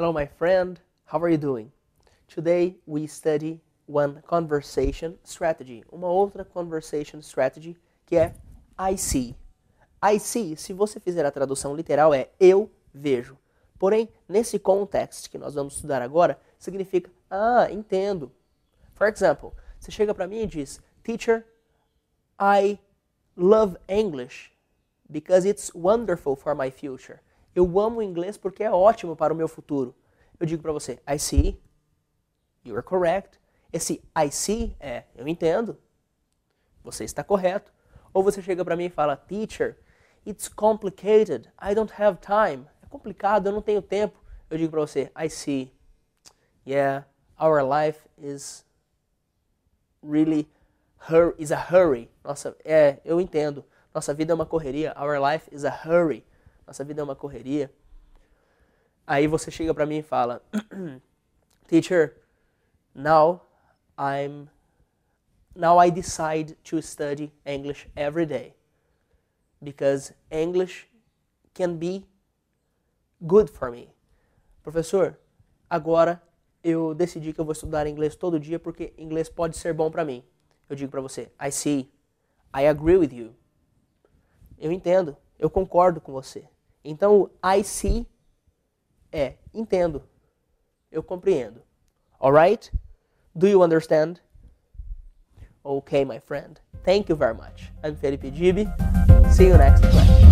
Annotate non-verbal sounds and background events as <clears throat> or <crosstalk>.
Hello, my friend. How are you doing? Today we study one conversation strategy, uma outra conversation strategy que é I see. I see, se você fizer a tradução literal, é eu vejo. Porém, nesse contexto que nós vamos estudar agora, significa ah, entendo. For example, você chega para mim e diz, Teacher, I love English because it's wonderful for my future. Eu amo inglês porque é ótimo para o meu futuro. Eu digo para você, I see. You are correct. Esse I see é, eu entendo. Você está correto. Ou você chega para mim e fala, Teacher, it's complicated. I don't have time. É complicado, eu não tenho tempo. Eu digo para você, I see. Yeah, our life is really hur is a hurry. Nossa, é, eu entendo. Nossa vida é uma correria. Our life is a hurry. Nossa vida é uma correria. Aí você chega para mim e fala, <clears throat> Teacher, now I'm now I decide to study English every day because English can be good for me. Professor, agora eu decidi que eu vou estudar inglês todo dia porque inglês pode ser bom para mim. Eu digo para você, I see, I agree with you. Eu entendo, eu concordo com você. Então, I see é entendo, eu compreendo. Alright? Do you understand? Okay, my friend. Thank you very much. I'm Felipe Gibi. See you next class.